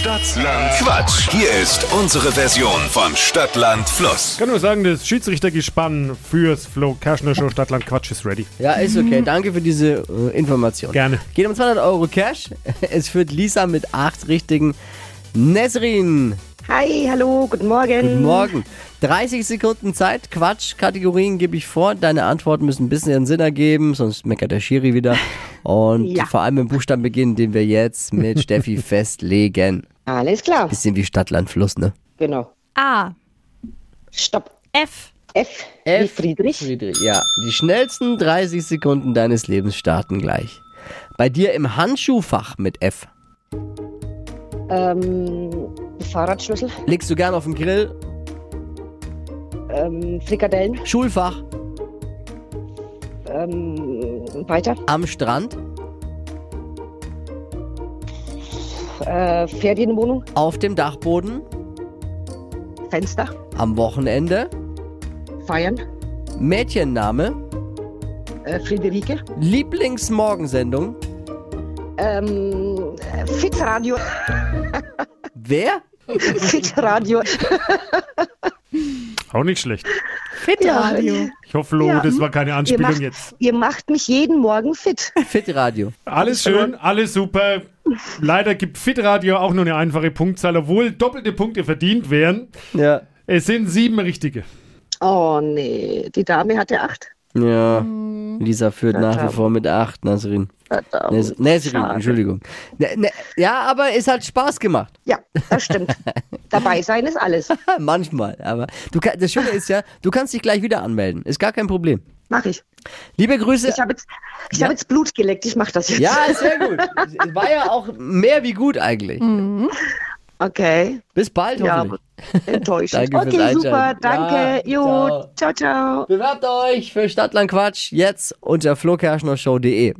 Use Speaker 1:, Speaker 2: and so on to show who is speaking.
Speaker 1: Stadtland Quatsch. Hier ist unsere Version von Stadtland Fluss.
Speaker 2: Ich kann nur sagen, das Schiedsrichtergespann fürs Flo Kerschner Show Stadtland Quatsch ist ready.
Speaker 3: Ja, ist okay. Danke für diese äh, Information.
Speaker 2: Gerne.
Speaker 3: Geht um 200 Euro Cash. Es führt Lisa mit acht richtigen. Nesrin,
Speaker 4: Hi, hallo, guten Morgen.
Speaker 3: guten Morgen. 30 Sekunden Zeit. Quatsch, Kategorien gebe ich vor. Deine Antworten müssen ein bisschen ihren Sinn ergeben, sonst meckert der Schiri wieder. Und
Speaker 4: Ja.
Speaker 3: vor allem im Buchstaben beginnen, den wir jetzt mit Steffi festlegen.
Speaker 4: Alles klar.
Speaker 3: Bisschen wie Stadt, Land, Fluss, ne?
Speaker 4: Genau.
Speaker 5: A.
Speaker 4: Stopp.
Speaker 5: F.
Speaker 4: F, wie Friedrich.
Speaker 3: Friedrich. Ja, die schnellsten 30 Sekunden deines Lebens starten gleich. Bei dir im Handschuhfach mit F.
Speaker 4: Ähm, Fahrradschlüssel.
Speaker 3: Legst du gern auf dem Grill?
Speaker 4: Ähm, Frikadellen.
Speaker 3: Schulfach
Speaker 4: Ähm, weiter.
Speaker 3: am Strand?
Speaker 4: Äh, Ferienwohnung.
Speaker 3: Auf dem Dachboden?
Speaker 4: Fenster.
Speaker 3: Am Wochenende?
Speaker 4: Feiern.
Speaker 3: Mädchenname?
Speaker 4: Äh, Friederike.
Speaker 3: Lieblingsmorgensendung?
Speaker 4: Ähm, äh, Fitradio.
Speaker 3: Wer?
Speaker 4: Fitradio.
Speaker 2: Auch nicht schlecht.
Speaker 5: Fitradio.
Speaker 2: Ich hoffe, Flo,
Speaker 4: Ja.
Speaker 2: das war keine
Speaker 4: Ihr
Speaker 2: Anspielung
Speaker 4: macht,
Speaker 2: jetzt.
Speaker 4: ihr macht mich jeden Morgen fit.
Speaker 3: Fitradio.
Speaker 2: Alles schön, alles super. Leider gibt Fitradio auch nur eine einfache Punktzahl, obwohl doppelte Punkte verdient wären.
Speaker 3: Ja.
Speaker 2: Es sind sieben richtige.
Speaker 4: Oh nee, die Dame hatte acht.
Speaker 3: Ja. Lisa führt nach wie vor mit acht, Nasrin.
Speaker 4: Verdammt.
Speaker 3: Nes Nesrin,
Speaker 4: Schade.
Speaker 3: Entschuldigung. Ne, ne, ja, aber es hat Spaß gemacht.
Speaker 4: Ja, das stimmt. Dabei sein ist alles.
Speaker 3: Manchmal. Aber du das Schöne ist ja, du kannst dich gleich wieder anmelden. Ist gar kein Problem.
Speaker 4: Mach ich.
Speaker 3: Liebe Grüße.
Speaker 4: Ich habe jetzt, ich
Speaker 3: Ja.
Speaker 4: hab jetzt Blut geleckt, ich mach das jetzt.
Speaker 3: Ja, sehr gut. Es War ja auch mehr wie gut eigentlich.
Speaker 4: Okay.
Speaker 3: Bis bald,
Speaker 4: Ja,
Speaker 3: hoffentlich.
Speaker 4: enttäuschend.
Speaker 3: Danke
Speaker 4: okay, super, danke.
Speaker 3: Ja,
Speaker 4: jo,
Speaker 3: ciao.
Speaker 4: ciao, ciao.
Speaker 3: Bewerbt euch für Stadtland Quatsch jetzt unter flokerschnershow.de.